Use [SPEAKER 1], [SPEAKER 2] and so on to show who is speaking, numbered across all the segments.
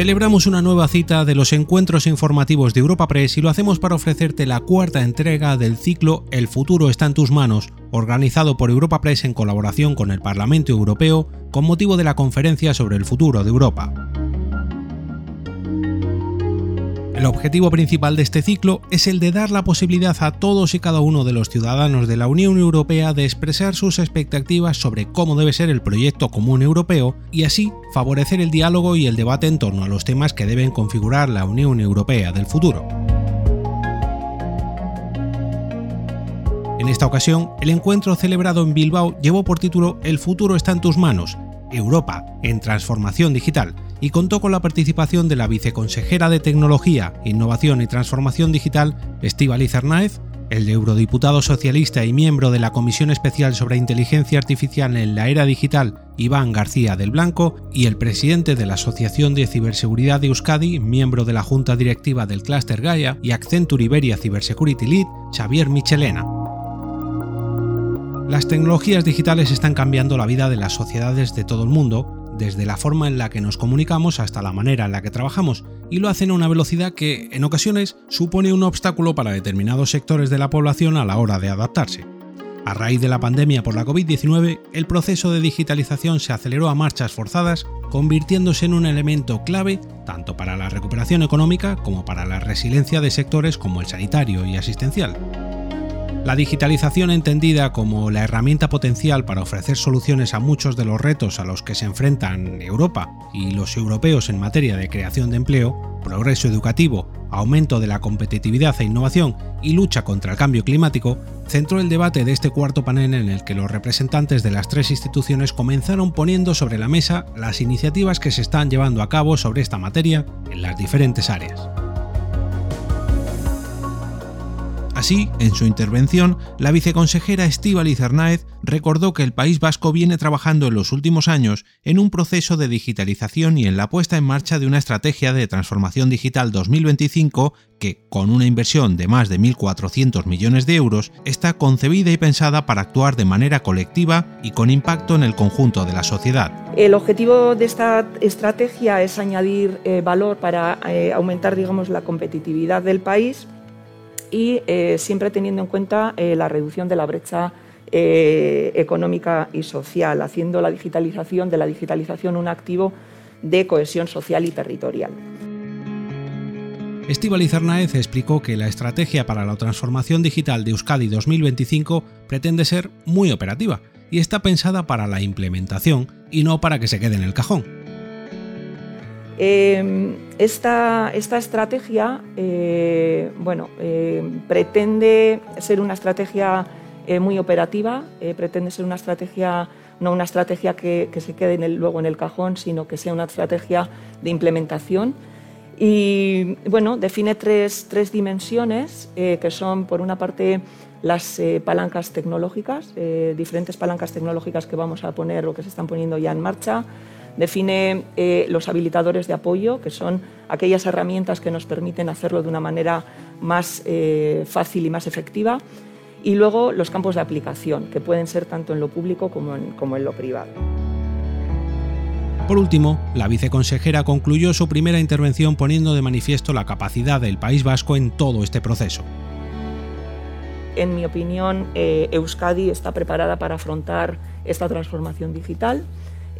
[SPEAKER 1] Celebramos una nueva cita de los encuentros informativos de Europa Press y lo hacemos para ofrecerte la cuarta entrega del ciclo El futuro está en tus manos, organizado por Europa Press en colaboración con el Parlamento Europeo con motivo de la conferencia sobre el futuro de Europa. El objetivo principal de este ciclo es el de dar la posibilidad a todos y cada uno de los ciudadanos de la Unión Europea de expresar sus expectativas sobre cómo debe ser el proyecto común europeo y así favorecer el diálogo y el debate en torno a los temas que deben configurar la Unión Europea del futuro. En esta ocasión, el encuentro celebrado en Bilbao llevó por título El futuro está en tus manos, Europa en transformación digital, y contó con la participación de la viceconsejera de Tecnología, Innovación y Transformación Digital, Estíbaliz Arnaez, el eurodiputado socialista y miembro de la Comisión Especial sobre Inteligencia Artificial en la Era Digital, Iván García del Blanco, y el presidente de la Asociación de Ciberseguridad de Euskadi, miembro de la Junta Directiva del Cluster Gaia y Accenture Iberia Cybersecurity Lead, Xavier Michelena. Las tecnologías digitales están cambiando la vida de las sociedades de todo el mundo desde la forma en la que nos comunicamos hasta la manera en la que trabajamos, y lo hacen a una velocidad que, en ocasiones, supone un obstáculo para determinados sectores de la población a la hora de adaptarse. A raíz de la pandemia por la COVID-19, el proceso de digitalización se aceleró a marchas forzadas, convirtiéndose en un elemento clave tanto para la recuperación económica como para la resiliencia de sectores como el sanitario y asistencial. La digitalización entendida como la herramienta potencial para ofrecer soluciones a muchos de los retos a los que se enfrentan Europa y los europeos en materia de creación de empleo, progreso educativo, aumento de la competitividad e innovación y lucha contra el cambio climático, centró el debate de este cuarto panel en el que los representantes de las tres instituciones comenzaron poniendo sobre la mesa las iniciativas que se están llevando a cabo sobre esta materia en las diferentes áreas. Así, en su intervención, la viceconsejera Estíbaliz Arnaez recordó que el País Vasco viene trabajando en los últimos años en un proceso de digitalización y en la puesta en marcha de una estrategia de transformación digital 2025 que, con una inversión de más de 1.400 millones de euros, está concebida y pensada para actuar de manera colectiva y con impacto en el conjunto de la sociedad.
[SPEAKER 2] El objetivo de esta estrategia es añadir eh, valor para eh, aumentar digamos, la competitividad del país y eh, siempre teniendo en cuenta eh, la reducción de la brecha eh, económica y social, haciendo la digitalización de la digitalización un activo de cohesión social y territorial.
[SPEAKER 1] Estíbaliz Arnaez explicó que la estrategia para la transformación digital de Euskadi 2025 pretende ser muy operativa y está pensada para la implementación y no para que se quede en el cajón.
[SPEAKER 2] Em, esta, estrategia eh, bueno, eh, pretende ser una estrategia eh, muy operativa, pretende ser una estrategia, no una estrategia que, se quede luego en el cajón, sino que sea una estrategia de implementación. Y bueno, define tres, tres dimensiones que son, por una parte, las palancas tecnológicas, diferentes palancas tecnológicas que vamos a poner o que se están poniendo ya en marcha define eh, los habilitadores de apoyo, que son aquellas herramientas que nos permiten hacerlo de una manera más eh, fácil y más efectiva, y luego los campos de aplicación, que pueden ser tanto en lo público como en, como en lo privado.
[SPEAKER 1] Por último, la viceconsejera concluyó su primera intervención poniendo de manifiesto la capacidad del País Vasco en todo este proceso.
[SPEAKER 2] En mi opinión, eh, Euskadi está preparada para afrontar esta transformación digital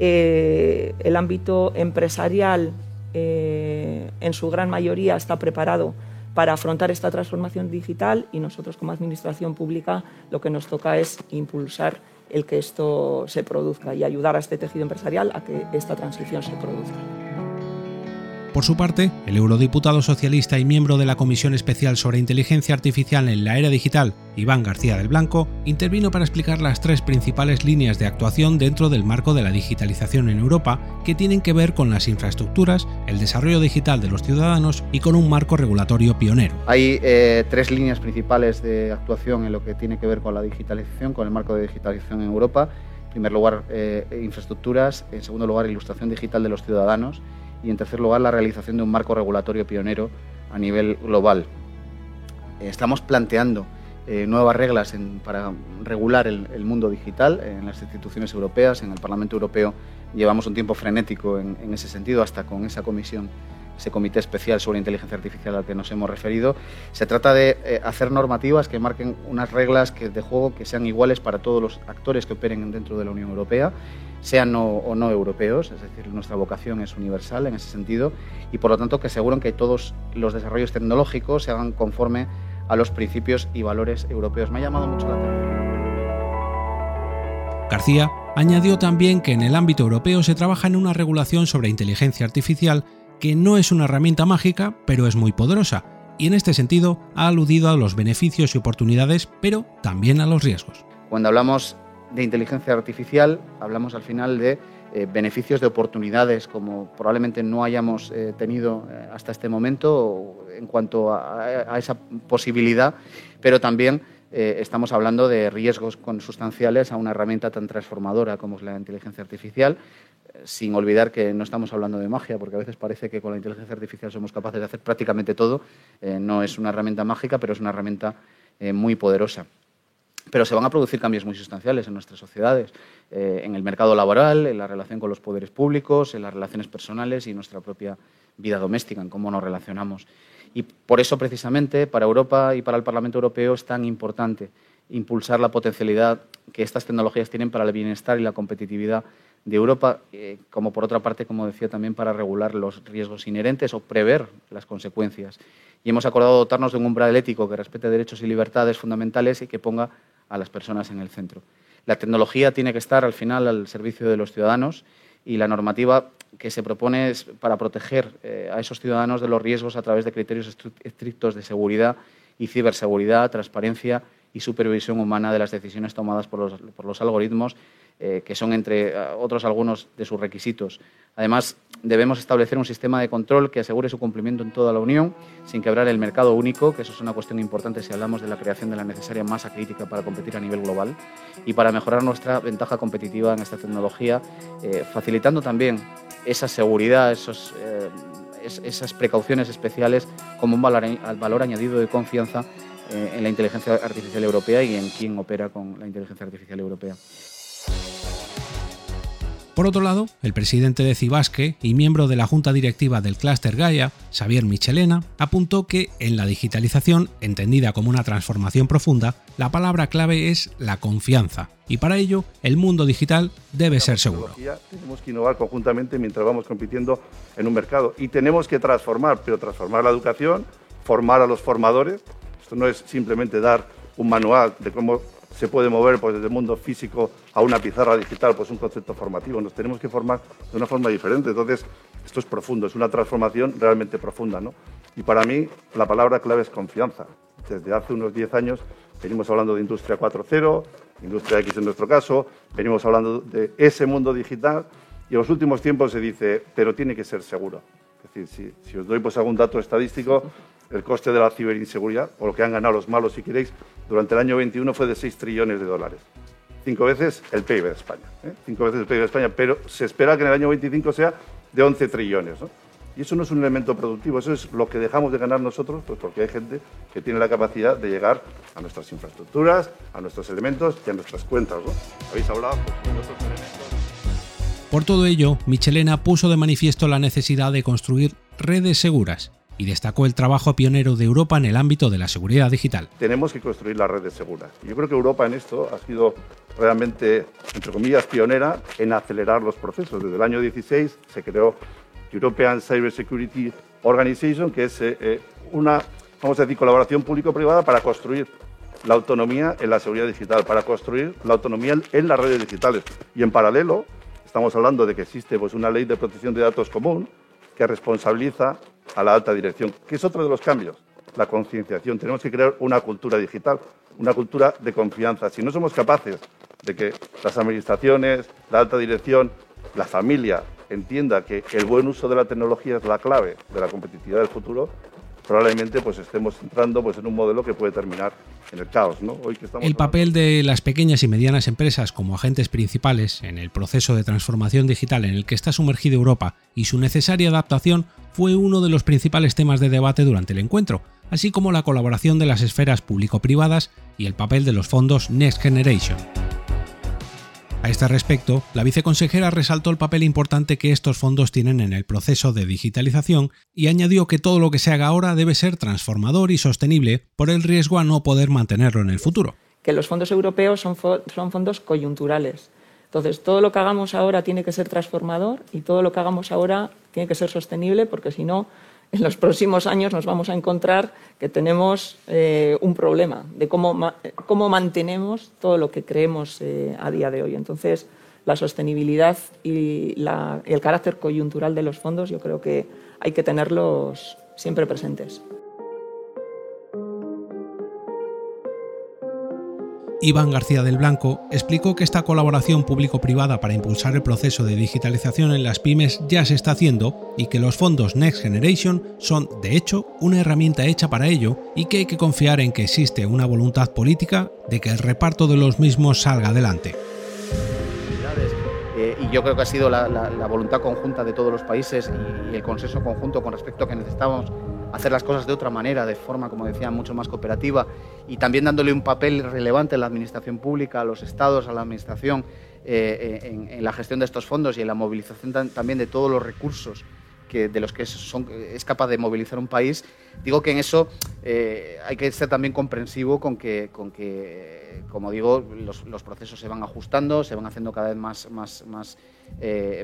[SPEAKER 2] eh, el ámbito empresarial eh, en su gran mayoría está preparado para afrontar esta transformación digital y nosotros como Administración Pública lo que nos toca es impulsar el que esto se produzca y ayudar a este tejido empresarial a que esta transición se produzca.
[SPEAKER 1] Por su parte, el eurodiputado socialista y miembro de la Comisión Especial sobre Inteligencia Artificial en la Era Digital, Iván García del Blanco, intervino para explicar las tres principales líneas de actuación dentro del marco de la digitalización en Europa que tienen que ver con las infraestructuras, el desarrollo digital de los ciudadanos y con un marco regulatorio pionero.
[SPEAKER 3] Hay eh, tres líneas principales de actuación en lo que tiene que ver con la digitalización, con el marco de digitalización en Europa. En primer lugar, eh, infraestructuras, en segundo lugar, ilustración digital de los ciudadanos y en tercer lugar la realización de un marco regulatorio pionero a nivel global. Estamos planteando eh, nuevas reglas para regular el, mundo digital en las instituciones europeas, en el Parlamento Europeo llevamos un tiempo frenético en, en ese sentido, hasta con esa comisión ese comité especial sobre inteligencia artificial al que nos hemos referido. Se trata de eh, hacer normativas que marquen unas reglas que, de juego que sean iguales para todos los actores que operen dentro de la Unión Europea, sean o no europeos, es decir, nuestra vocación es universal en ese sentido, y por lo tanto que aseguren que todos los desarrollos tecnológicos se hagan conforme a los principios y valores europeos. Me ha llamado mucho la atención.
[SPEAKER 1] García añadió también que en el ámbito europeo se trabaja en una regulación sobre inteligencia artificial que no es una herramienta mágica, pero es muy poderosa, y en este sentido ha aludido a los beneficios y oportunidades, pero también a los riesgos.
[SPEAKER 3] Cuando hablamos de inteligencia artificial, hablamos al final de eh, beneficios de oportunidades como probablemente no hayamos eh, tenido eh, hasta este momento en cuanto a, esa posibilidad, pero también estamos hablando de riesgos consustanciales a una herramienta tan transformadora como es la inteligencia artificial, sin olvidar que no estamos hablando de magia, porque a veces parece que con la inteligencia artificial somos capaces de hacer prácticamente todo. Eh, no es una herramienta mágica, pero es una herramienta eh, muy poderosa. Pero se van a producir cambios muy sustanciales en nuestras sociedades, eh, en el mercado laboral, en la relación con los poderes públicos, en las relaciones personales y nuestra propia vida doméstica, en cómo nos relacionamos. Y por eso, precisamente, para Europa y para el Parlamento Europeo es tan importante impulsar la potencialidad que estas tecnologías tienen para el bienestar y la competitividad de Europa, eh, como por otra parte, como decía también, para regular los riesgos inherentes o prever las consecuencias. Y hemos acordado dotarnos de un umbral ético que respete derechos y libertades fundamentales y que ponga a las personas en el centro. La tecnología tiene que estar al final al servicio de los ciudadanos y la normativa que se propone es para proteger eh, a esos ciudadanos de los riesgos a través de criterios estrictos de seguridad y ciberseguridad, transparencia y supervisión humana de las decisiones tomadas por los, por los algoritmos eh, que son entre eh, otros algunos de sus requisitos. Además, debemos establecer un sistema de control que asegure su cumplimiento en toda la Unión, sin quebrar el mercado único, que eso es una cuestión importante si hablamos de la creación de la necesaria masa crítica para competir a nivel global, y para mejorar nuestra ventaja competitiva en esta tecnología, eh, facilitando también esa seguridad, esos, esas precauciones especiales como un valor, valor añadido de confianza en la inteligencia artificial europea y en quién opera con la inteligencia artificial europea.
[SPEAKER 1] Por otro lado, el presidente de Cibasque y miembro de la junta directiva del clúster Gaia, Xavier Michelena, apuntó que en la digitalización, entendida como una transformación profunda, la palabra clave es la confianza, y para ello el mundo digital debe ser seguro.
[SPEAKER 4] Tenemos que innovar conjuntamente mientras vamos compitiendo en un mercado y tenemos que transformar, pero transformar la educación, formar a los formadores. Esto no es simplemente dar un manual de cómo se puede mover pues, desde el mundo físico a una pizarra digital, pues un concepto formativo. Nos tenemos que formar de una forma diferente. Entonces, esto es profundo, es una transformación realmente profunda. ¿no? Y para mí, la palabra clave es confianza. Desde hace unos 10 años venimos hablando de Industria 4.0, Industria X en nuestro caso, venimos hablando de ese mundo digital y en los últimos tiempos se dice, pero tiene que ser seguro. Es decir, si, os doy pues, algún dato estadístico, el coste de la ciberinseguridad, o lo que han ganado los malos si queréis, durante el año 21 fue de 6 trillones de dólares. Cinco veces el PIB de España. ¿eh? Cinco veces el PIB de España, pero se espera que en el año 25 sea de 11 trillones. Y eso no es un elemento productivo, eso es lo que dejamos de ganar nosotros, pues porque hay gente que tiene la capacidad de llegar a nuestras infraestructuras, a nuestros elementos y a nuestras cuentas. Habéis hablado pues, de otros elementos.
[SPEAKER 1] Por todo ello, Michelena puso de manifiesto la necesidad de construir redes seguras y destacó el trabajo pionero de Europa en el ámbito de la seguridad digital.
[SPEAKER 4] Tenemos que construir las redes seguras. Yo creo que Europa en esto ha sido realmente, entre comillas, pionera en acelerar los procesos. Desde el año 16 se creó European Cyber Security Organization, que es eh, eh, una, vamos a decir, colaboración público-privada para construir la autonomía en la seguridad digital, para construir la autonomía en las redes digitales. Y en paralelo, estamos hablando de que existe pues, una ley de protección de datos común que responsabiliza a la alta dirección, que es otro de los cambios, la concienciación. Tenemos que crear una cultura digital, una cultura de confianza. Si no somos capaces de que las administraciones, la alta dirección, la familia entienda que el buen uso de la tecnología es la clave de la competitividad del futuro, probablemente pues estemos entrando pues en un modelo que puede terminar en el caos. ¿no?
[SPEAKER 1] Hoy que estamos el papel de las pequeñas y medianas empresas como agentes principales en el proceso de transformación digital en el que está sumergida Europa y su necesaria adaptación fue uno de los principales temas de debate durante el encuentro, así como la colaboración de las esferas público-privadas y el papel de los fondos Next Generation. A este respecto, la viceconsejera resaltó el papel importante que estos fondos tienen en el proceso de digitalización y añadió que todo lo que se haga ahora debe ser transformador y sostenible por el riesgo a no poder mantenerlo en el futuro.
[SPEAKER 2] Que los fondos europeos son, son fondos coyunturales. Entonces, todo lo que hagamos ahora tiene que ser transformador y todo lo que hagamos ahora tiene que ser sostenible porque si no, en los próximos años nos vamos a encontrar que tenemos eh, un problema de cómo, cómo, mantenemos todo lo que creemos eh, a día de hoy. Entonces, la sostenibilidad y el carácter coyuntural de los fondos yo creo que hay que tenerlos siempre presentes.
[SPEAKER 1] Iván García del Blanco explicó que esta colaboración público-privada para impulsar el proceso de digitalización en las pymes ya se está haciendo y que los fondos Next Generation son, de hecho, una herramienta hecha para ello y que hay que confiar en que existe una voluntad política de que el reparto de los mismos salga adelante.
[SPEAKER 3] Eh, y yo creo que ha sido la, voluntad conjunta de todos los países y, y el consenso conjunto con respecto a que necesitamos hacer las cosas de otra manera, de forma, como decía, mucho más cooperativa y también dándole un papel relevante a la administración pública, a los estados, a la administración eh, eh, en, la gestión de estos fondos y en la movilización también de todos los recursos que, de los que es capaz de movilizar un país. Digo que en eso eh, hay que ser también comprensivo con que, con que como digo, los, los, procesos se van ajustando, se van haciendo cada vez más, más, más,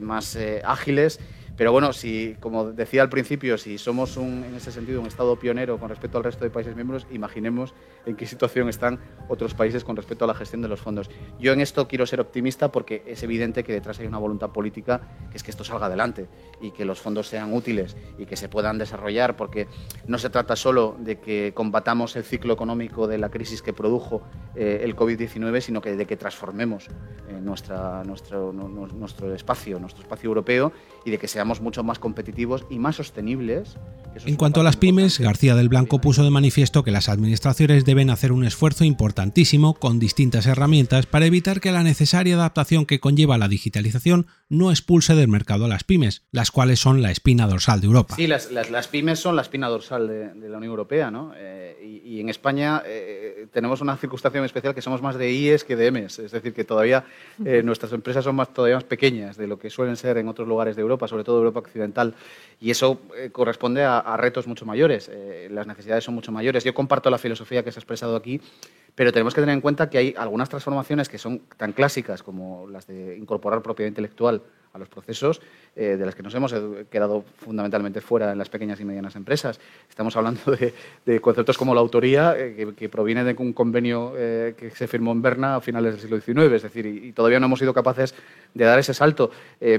[SPEAKER 3] más ágiles pero bueno, si, como decía al principio, si somos un, en ese sentido un Estado pionero con respecto al resto de países miembros, imaginemos en qué situación están otros países con respecto a la gestión de los fondos. Yo en esto quiero ser optimista porque es evidente que detrás hay una voluntad política que es que esto salga adelante y que los fondos sean útiles y que se puedan desarrollar, porque no se trata solo de que combatamos el ciclo económico de la crisis que produjo eh, el COVID-19, sino que de que transformemos eh, nuestra, nuestro, nuestro espacio, nuestro espacio europeo y de que seamos mucho más competitivos y más sostenibles.
[SPEAKER 1] En cuanto a las pymes, García del Blanco puso de manifiesto que las administraciones deben hacer un esfuerzo importantísimo con distintas herramientas para evitar que la necesaria adaptación que conlleva la digitalización no expulse del mercado a las pymes, las cuales son la espina dorsal de Europa.
[SPEAKER 3] Sí, las, pymes son la espina dorsal de, la Unión Europea, ¿no? Eh, y, en España eh, tenemos una circunstancia muy especial que somos más de IES que de EMES, es decir, que todavía eh, nuestras empresas son más, todavía más pequeñas de lo que suelen ser en otros lugares de Europa, sobre todo Europa Occidental, y eso eh, corresponde a, retos mucho mayores. Eh, las necesidades son mucho mayores. Yo comparto la filosofía que se ha expresado aquí, pero tenemos que tener en cuenta que hay algunas transformaciones que son tan clásicas como las de incorporar propiedad intelectual a los procesos, eh, de las que nos hemos quedado fundamentalmente fuera en las pequeñas y medianas empresas. Estamos hablando de, conceptos como la autoría, eh, que, proviene de un convenio eh, que se firmó en Berna a finales del siglo XIX, es decir, y, todavía no hemos sido capaces de dar ese salto,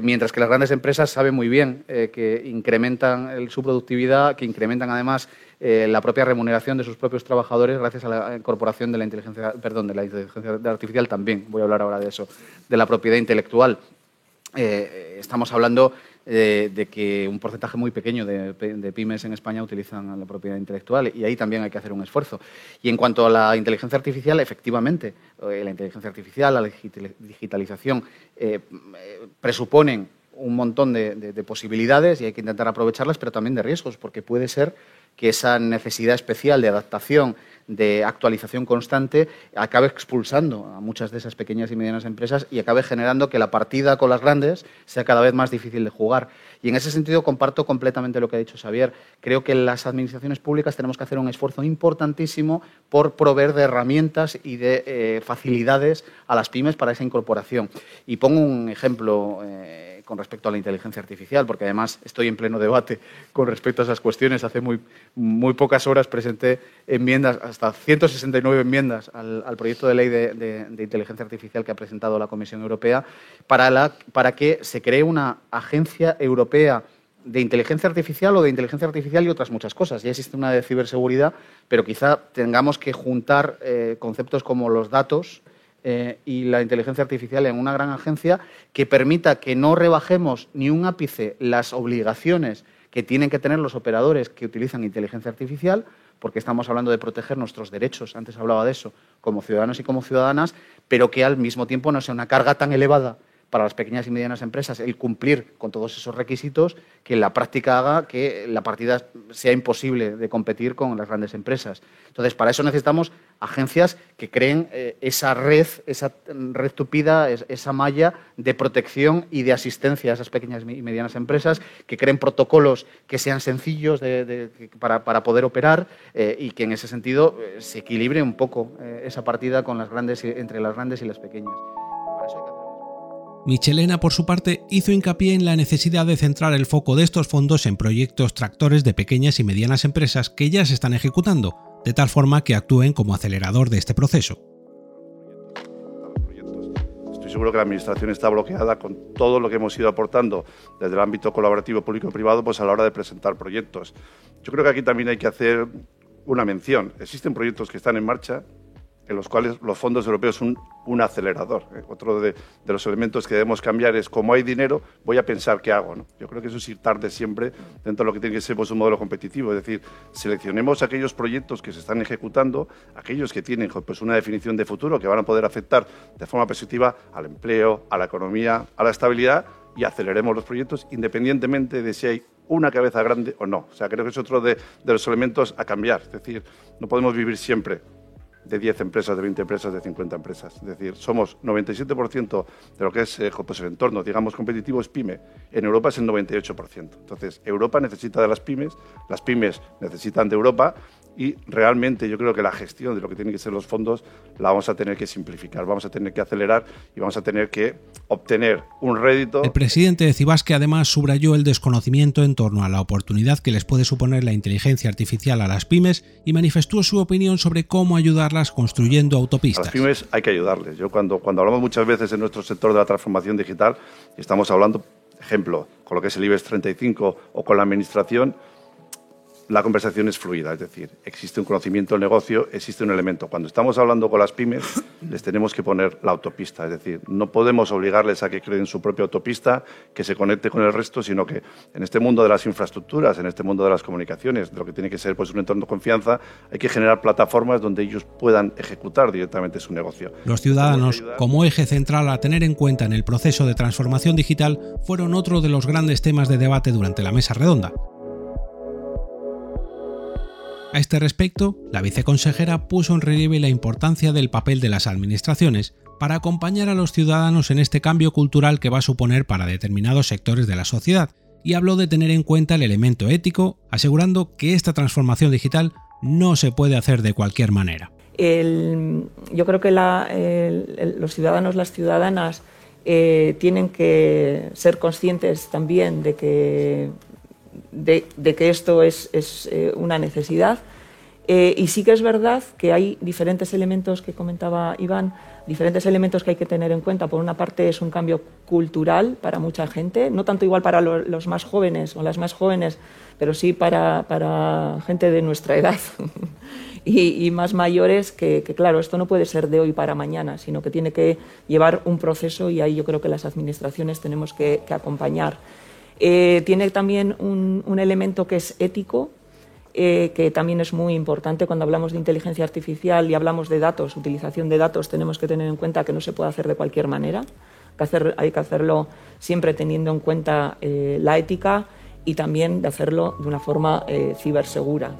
[SPEAKER 3] mientras que las grandes empresas saben muy bien que incrementan su productividad, que incrementan además la propia remuneración de sus propios trabajadores gracias a la incorporación de la inteligencia, perdón, de la inteligencia artificial también, voy a hablar ahora de eso, de la propiedad intelectual. Eh, estamos hablando eh, de que un porcentaje muy pequeño de, pymes en España utilizan la propiedad intelectual y ahí también hay que hacer un esfuerzo. Y en cuanto a la inteligencia artificial, efectivamente, eh, la inteligencia artificial, la digitalización presuponen un montón de posibilidades y hay que intentar aprovecharlas, pero también de riesgos, porque puede ser que esa necesidad especial de adaptación, de actualización constante, acabe expulsando a muchas de esas pequeñas y medianas empresas y acabe generando que la partida con las grandes sea cada vez más difícil de jugar. Y en ese sentido comparto completamente lo que ha dicho Xavier. Creo que las administraciones públicas tenemos que hacer un esfuerzo importantísimo por proveer de herramientas y de eh, facilidades a las pymes para esa incorporación. Y pongo un ejemplo. Eh, con respecto a la inteligencia artificial, porque además estoy en pleno debate con respecto a esas cuestiones. Hace muy, muy pocas horas presenté enmiendas, hasta 169 enmiendas al, proyecto de ley de, inteligencia artificial que ha presentado la Comisión Europea para, la, para que se cree una agencia europea de inteligencia artificial o de inteligencia artificial y otras muchas cosas. Ya existe una de ciberseguridad, pero quizá tengamos que juntar eh, conceptos como los datos, eh, y la inteligencia artificial en una gran agencia que permita que no rebajemos ni un ápice las obligaciones que tienen que tener los operadores que utilizan inteligencia artificial, porque estamos hablando de proteger nuestros derechos, antes hablaba de eso, como ciudadanos y como ciudadanas, pero que al mismo tiempo no sea una carga tan elevada para las pequeñas y medianas empresas el cumplir con todos esos requisitos que en la práctica haga que la partida sea imposible de competir con las grandes empresas. Entonces, para eso necesitamos agencias que creen eh, esa red, esa red tupida, esa malla de protección y de asistencia a esas pequeñas y medianas empresas, que creen protocolos que sean sencillos para, poder operar eh, y que en ese sentido eh, se equilibre un poco esa partida con las grandes, entre las grandes y las pequeñas.
[SPEAKER 1] Michelena, por su parte, hizo hincapié en la necesidad de centrar el foco de estos fondos en proyectos tractores de pequeñas y medianas empresas que ya se están ejecutando, de tal forma que actúen como acelerador de este proceso.
[SPEAKER 4] Estoy seguro que la Administración está bloqueada con todo lo que hemos ido aportando desde el ámbito colaborativo público-privado pues a la hora de presentar proyectos. Yo creo que aquí también hay que hacer una mención. Existen proyectos que están en marcha en los cuales los fondos europeos son un acelerador. ¿eh? Otro de, los elementos que debemos cambiar es, como hay dinero, voy a pensar qué hago. Yo creo que eso es ir tarde siempre dentro de lo que tiene que ser pues, un modelo competitivo. Es decir, seleccionemos aquellos proyectos que se están ejecutando, aquellos que tienen pues, una definición de futuro, que van a poder afectar de forma positiva al empleo, a la economía, a la estabilidad, y aceleremos los proyectos independientemente de si hay una cabeza grande o no. O sea, creo que es otro de, de los elementos a cambiar. Es decir, no podemos vivir siempre de 10 empresas, de 20 empresas, de 50 empresas. Es decir, somos 97% de lo que es eh, pues el entorno, digamos, competitivo es pyme. En Europa es el 98%. Entonces, Europa necesita de las pymes, las pymes necesitan de Europa y realmente yo creo que la gestión de lo que tienen que ser los fondos la vamos a tener que simplificar, vamos a tener que acelerar y vamos a tener que obtener un rédito.
[SPEAKER 1] El presidente de Cibasque además subrayó el desconocimiento en torno a la oportunidad que les puede suponer la inteligencia artificial a las pymes y manifestó su opinión sobre cómo ayudarlas construyendo autopistas.
[SPEAKER 4] A las pymes hay que ayudarles. Yo cuando, cuando hablamos muchas veces en nuestro sector de la transformación digital, estamos hablando, ejemplo, con lo que es el IBEX 35 o con la administración, la conversación es fluida, es decir, existe un conocimiento del negocio, existe un elemento. Cuando estamos hablando con las pymes, les tenemos que poner la autopista, es decir, no podemos obligarles a que creen su propia autopista, que se conecte con el resto, sino que en este mundo de las infraestructuras, en este mundo de las comunicaciones, de lo que tiene que ser pues, un entorno de confianza, hay que generar plataformas donde ellos puedan ejecutar directamente su negocio.
[SPEAKER 1] Los ciudadanos, como eje central a tener en cuenta en el proceso de transformación digital, fueron otro de los grandes temas de debate durante la mesa redonda. A este respecto, la viceconsejera puso en relieve la importancia del papel de las administraciones para acompañar a los ciudadanos en este cambio cultural que va a suponer para determinados sectores de la sociedad y habló de tener en cuenta el elemento ético, asegurando que esta transformación digital no se puede hacer de cualquier manera.
[SPEAKER 2] yo creo que los ciudadanos, las ciudadanas eh, tienen que ser conscientes también de que de, que esto es, eh, una necesidad. Eh, y sí que es verdad que hay diferentes elementos que comentaba Iván, diferentes elementos que hay que tener en cuenta. Por una parte es un cambio cultural para mucha gente, no tanto igual para los más jóvenes o las más jóvenes, pero sí para, gente de nuestra edad y, más mayores, que, claro, esto no puede ser de hoy para mañana, sino que tiene que llevar un proceso y ahí yo creo que las administraciones tenemos que acompañar. Eh, tiene también un, elemento que es ético, eh, que también es muy importante cuando hablamos de inteligencia artificial y hablamos de datos, utilización de datos, tenemos que tener en cuenta que no se puede hacer de cualquier manera, hay que hacerlo siempre teniendo en cuenta eh, la ética y también de hacerlo de una forma cibersegura.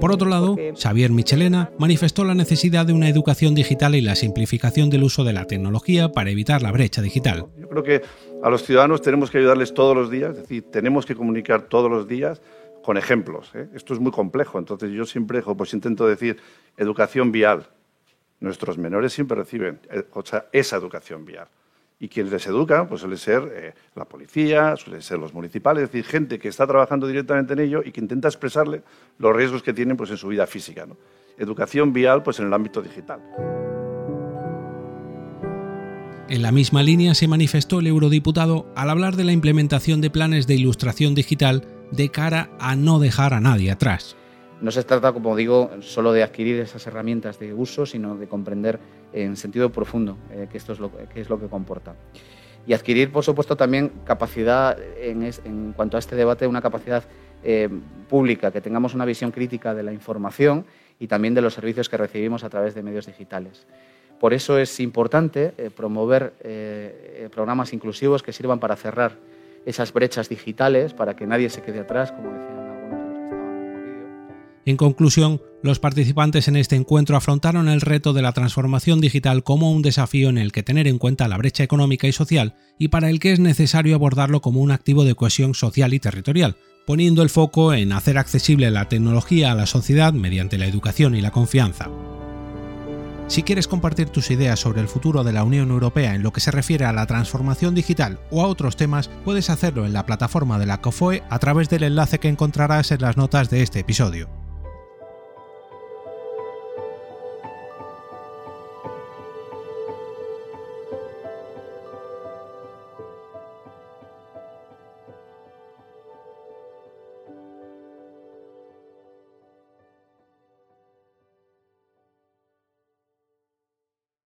[SPEAKER 1] Por otro lado, Xavier Michelena manifestó la necesidad de una educación digital y la simplificación del uso de la tecnología para evitar la brecha digital.
[SPEAKER 4] Creo que a los ciudadanos tenemos que ayudarles todos los días, es decir, tenemos que comunicar todos los días con ejemplos. ¿eh? Esto es muy complejo, entonces yo siempre pues intento decir educación vial. Nuestros menores siempre reciben eh, esa educación vial. Y quienes les educan, pues suele ser eh, la policía, suele ser los municipales, es decir, gente que está trabajando directamente en ello y que intenta expresarle los riesgos que tienen pues, en su vida física. Educación vial pues, en el ámbito digital.
[SPEAKER 1] En la misma línea se manifestó el eurodiputado al hablar de la implementación de planes de ilustración digital de cara a no dejar a nadie atrás.
[SPEAKER 3] No se trata, como digo, solo de adquirir esas herramientas de uso, sino de comprender en sentido profundo eh, qué, es lo, es lo que comporta. Y adquirir, por supuesto, también capacidad en, en, cuanto a este debate, una capacidad eh, pública, que tengamos una visión crítica de la información y también de los servicios que recibimos a través de medios digitales. Por eso es importante eh, promover eh, programas inclusivos que sirvan para cerrar esas brechas digitales, para que nadie se quede atrás, como decían algunos de los que estaban en el vídeo.
[SPEAKER 1] En conclusión, los participantes en este encuentro afrontaron el reto de la transformación digital como un desafío en el que tener en cuenta la brecha económica y social y para el que es necesario abordarlo como un activo de cohesión social y territorial, poniendo el foco en hacer accesible la tecnología a la sociedad mediante la educación y la confianza. Si quieres compartir tus ideas sobre el futuro de la Unión Europea en lo que se refiere a la transformación digital o a otros temas, puedes hacerlo en la plataforma de la COFOE a través del enlace que encontrarás en las notas de este episodio.